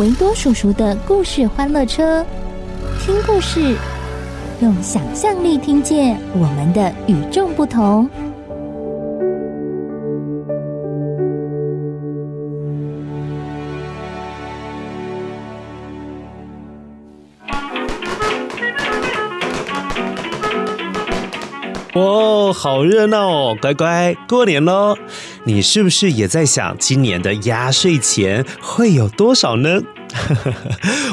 维多叔叔的故事欢乐车，听故事，用想象力听见我们的与众不同。哦，好热闹哦！乖乖，过年喽！你是不是也在想今年的压岁钱会有多少呢？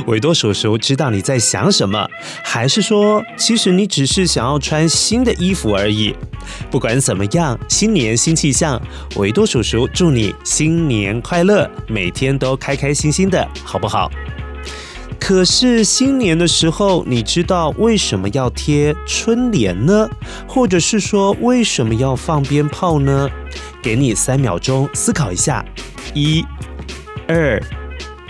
维多叔叔知道你在想什么，还是说，其实你只是想要穿新的衣服而已？不管怎么样，新年新气象，维多叔叔祝你新年快乐，每天都开开心心的，好不好？可是新年的时候，你知道为什么要贴春联呢？或者是说为什么要放鞭炮呢？给你三秒钟思考一下，一、二、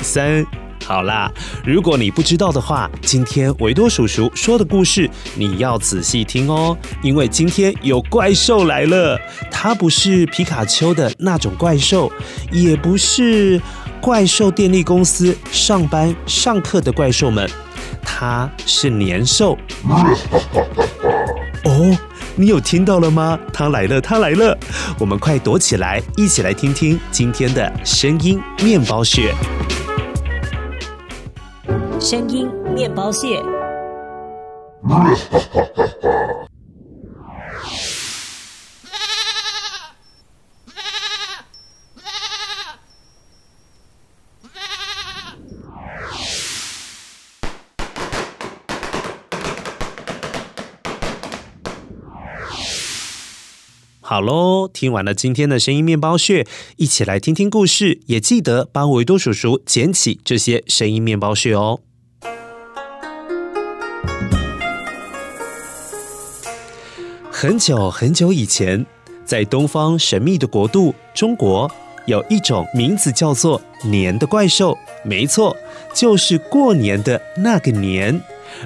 三，好啦。如果你不知道的话，今天维多叔叔说的故事你要仔细听哦，因为今天有怪兽来了。它不是皮卡丘的那种怪兽，也不是。怪兽电力公司上班上课的怪兽们，它是年兽。哦，你有听到了吗？他来了，他来了！我们快躲起来，一起来听听今天的声音面包屑。声音面包屑。好喽，听完了今天的声音面包屑，一起来听听故事，也记得帮维多叔叔捡起这些声音面包屑哦。很久很久以前，在东方神秘的国度中国，有一种名字叫做“年”的怪兽，没错，就是过年的那个年。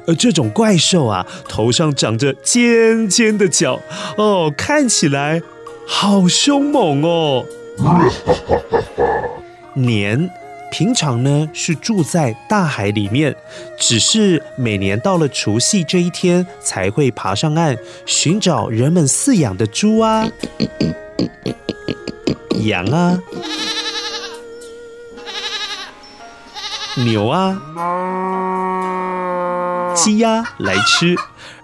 而这种怪兽啊，头上长着尖尖的角，哦，看起来好凶猛哦。年平常呢是住在大海里面，只是每年到了除夕这一天才会爬上岸，寻找人们饲养的猪啊、羊啊、牛啊。鸡鸭来吃，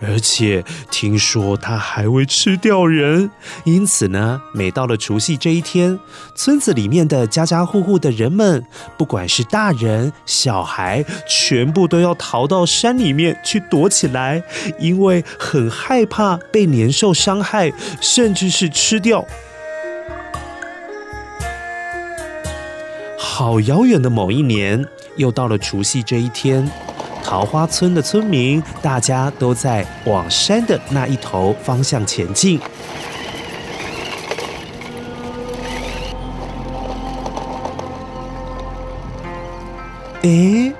而且听说它还会吃掉人，因此呢，每到了除夕这一天，村子里面的家家户户的人们，不管是大人小孩，全部都要逃到山里面去躲起来，因为很害怕被年兽伤害，甚至是吃掉。好遥远的某一年，又到了除夕这一天。桃花村的村民，大家都在往山的那一头方向前进。诶，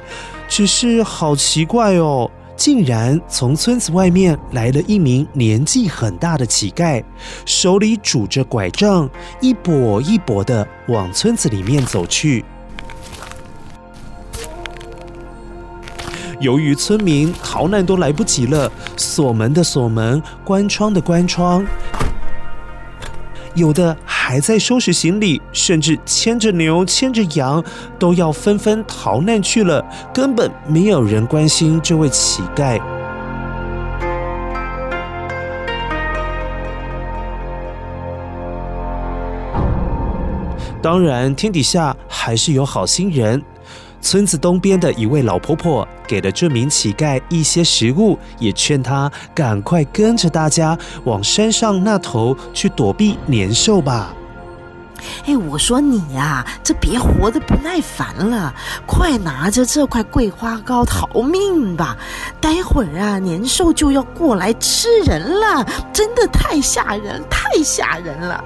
只是好奇怪哦，竟然从村子外面来了一名年纪很大的乞丐，手里拄着拐杖，一跛一跛的往村子里面走去。由于村民逃难都来不及了，锁门的锁门，关窗的关窗，有的还在收拾行李，甚至牵着牛、牵着羊，都要纷纷逃难去了，根本没有人关心这位乞丐。当然，天底下还是有好心人。村子东边的一位老婆婆给了这名乞丐一些食物，也劝他赶快跟着大家往山上那头去躲避年兽吧。哎，我说你呀，这别活得不耐烦了，快拿着这块桂花糕逃命吧！待会儿啊，年兽就要过来吃人了，真的太吓人，太吓人了。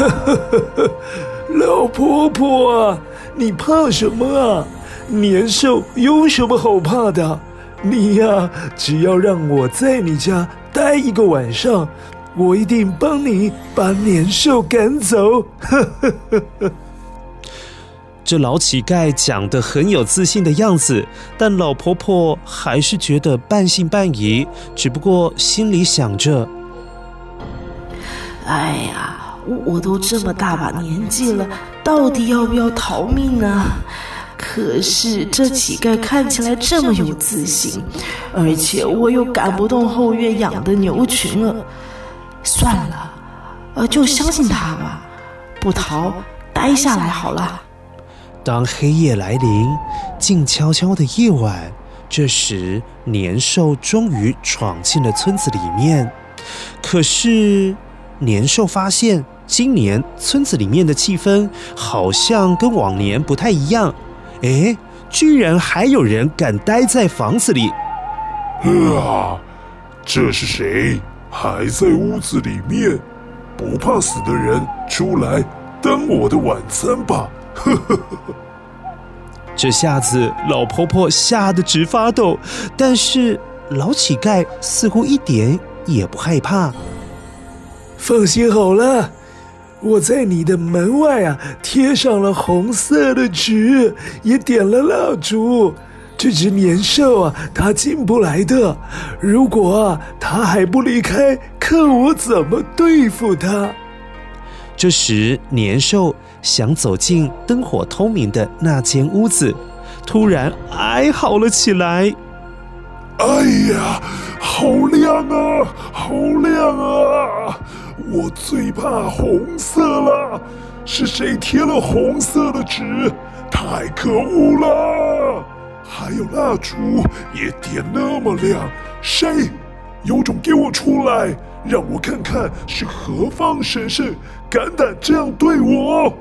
老婆婆啊，你怕什么啊？年兽有什么好怕的？你呀，只要让我在你家待一个晚上，我一定帮你把年兽赶走。哈哈哈哈！这老乞丐讲的很有自信的样子，但老婆婆还是觉得半信半疑，只不过心里想着：哎呀。我都这么大把年纪了，到底要不要逃命呢？可是这乞丐看起来这么有自信，而且我又赶不动后院养的牛群了。算了，呃，就相信他吧，不逃，待下来好了。当黑夜来临，静悄悄的夜晚，这时年兽终于闯进了村子里面。可是。年兽发现，今年村子里面的气氛好像跟往年不太一样。哎，居然还有人敢待在房子里！啊，这是谁？还在屋子里面？不怕死的人，出来当我的晚餐吧！呵呵呵。这下子老婆婆吓得直发抖，但是老乞丐似乎一点也不害怕。放心好了，我在你的门外啊贴上了红色的纸，也点了蜡烛。这只年兽啊，它进不来的。如果啊，它还不离开，看我怎么对付它。这时，年兽想走进灯火通明的那间屋子，突然哀嚎了起来：“哎呀，好亮啊，好亮啊！”我最怕红色了，是谁贴了红色的纸？太可恶了！还有蜡烛也点那么亮，谁？有种给我出来，让我看看是何方神圣，敢胆这样对我！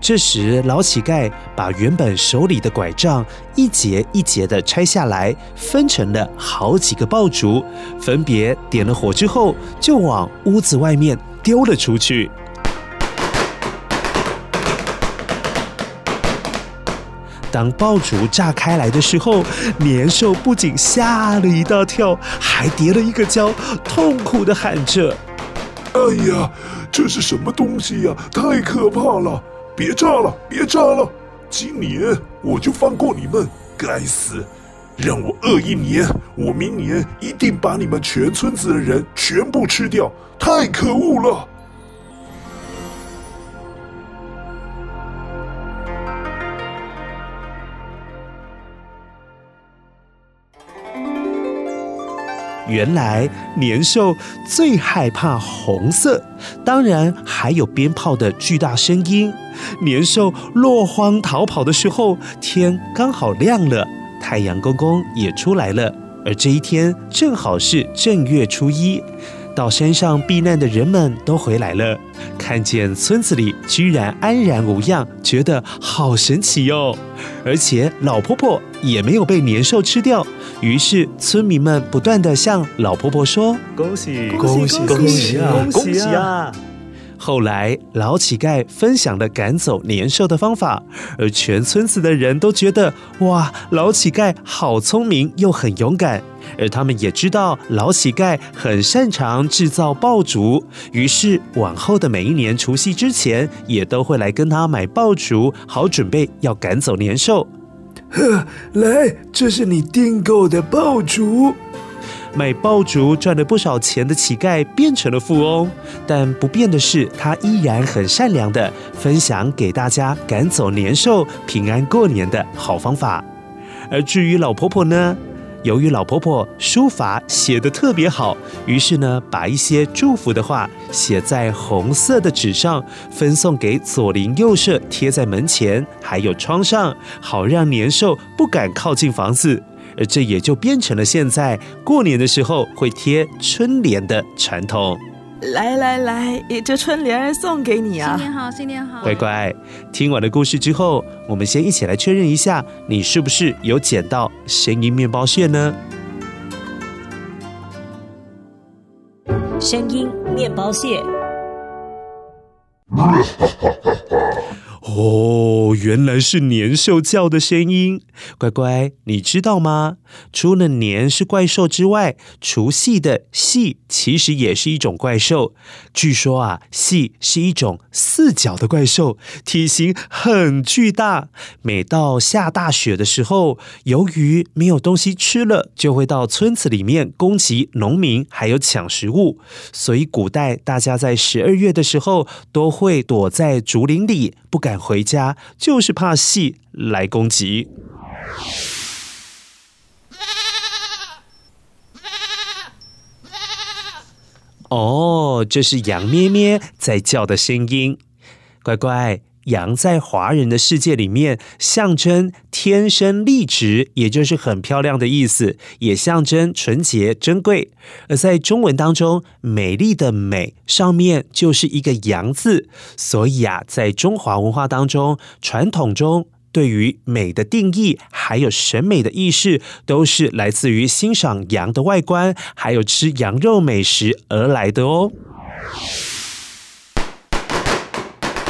这时，老乞丐把原本手里的拐杖一节一节的拆下来，分成了好几个爆竹，分别点了火之后，就往屋子外面丢了出去。当爆竹炸开来的时候，年兽不仅吓了一大跳，还跌了一个跤，痛苦的喊着：“哎呀，这是什么东西呀？太可怕了！”别炸了，别炸了！今年我就放过你们，该死！让我饿一年，我明年一定把你们全村子的人全部吃掉！太可恶了！原来年兽最害怕红色，当然还有鞭炮的巨大声音。年兽落荒逃跑的时候，天刚好亮了，太阳公公也出来了，而这一天正好是正月初一。到山上避难的人们都回来了，看见村子里居然安然无恙，觉得好神奇哟！而且老婆婆也没有被年兽吃掉，于是村民们不断地向老婆婆说：“恭喜恭喜恭喜啊！恭喜啊！”后来老乞丐分享了赶走年兽的方法，而全村子的人都觉得哇，老乞丐好聪明又很勇敢。而他们也知道老乞丐很擅长制造爆竹，于是往后的每一年除夕之前，也都会来跟他买爆竹，好准备要赶走年兽。呵，来，这是你订购的爆竹。买爆竹赚了不少钱的乞丐变成了富翁，但不变的是，他依然很善良的分享给大家赶走年兽、平安过年的好方法。而至于老婆婆呢？由于老婆婆书法写得特别好，于是呢，把一些祝福的话写在红色的纸上，分送给左邻右舍，贴在门前，还有窗上，好让年兽不敢靠近房子。而这也就变成了现在过年的时候会贴春联的传统。来来来，这春联送给你啊！新年好，新年好！乖乖，听完了故事之后，我们先一起来确认一下，你是不是有捡到声音面包屑呢？声音面包屑。哦，原来是年兽叫的声音。乖乖，你知道吗？除了年是怪兽之外，除夕的夕其实也是一种怪兽。据说啊，夕是一种四脚的怪兽，体型很巨大。每到下大雪的时候，由于没有东西吃了，就会到村子里面攻击农民，还有抢食物。所以古代大家在十二月的时候，都会躲在竹林里，不敢回家，就是怕戏来攻击。哦，这是羊咩咩在叫的声音，乖乖。羊在华人的世界里面象征天生丽质，也就是很漂亮的意思，也象征纯洁珍贵。而在中文当中，“美丽”的“美”上面就是一个“羊”字，所以啊，在中华文化当中，传统中对于美的定义，还有审美的意识，都是来自于欣赏羊的外观，还有吃羊肉美食而来的哦。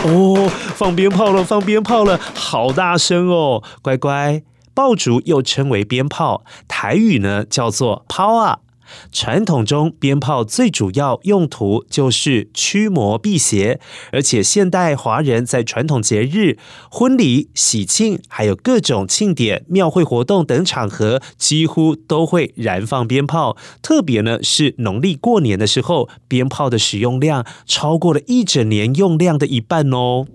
哦，放鞭炮了，放鞭炮了，好大声哦！乖乖，爆竹又称为鞭炮，台语呢叫做炮啊。传统中，鞭炮最主要用途就是驱魔辟邪，而且现代华人在传统节日、婚礼、喜庆，还有各种庆典、庙会活动等场合，几乎都会燃放鞭炮。特别呢是农历过年的时候，鞭炮的使用量超过了一整年用量的一半哦。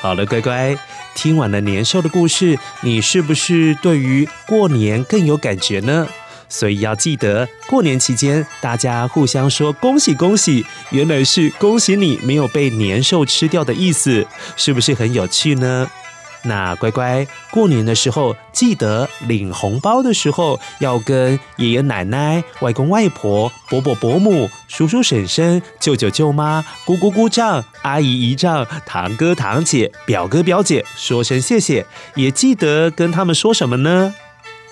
好了，乖乖。听完了年兽的故事，你是不是对于过年更有感觉呢？所以要记得，过年期间大家互相说恭喜恭喜，原来是恭喜你没有被年兽吃掉的意思，是不是很有趣呢？那乖乖，过年的时候记得领红包的时候，要跟爷爷奶奶、外公外婆、伯伯伯母、叔叔婶婶、舅舅舅妈、姑姑姑丈、阿姨姨丈、堂哥堂姐、表哥表姐说声谢谢，也记得跟他们说什么呢？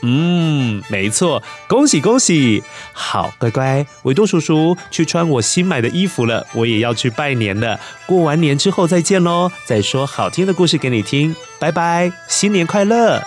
嗯，没错，恭喜恭喜！好，乖乖，维多叔叔去穿我新买的衣服了，我也要去拜年了。过完年之后再见喽，再说好听的故事给你听，拜拜，新年快乐！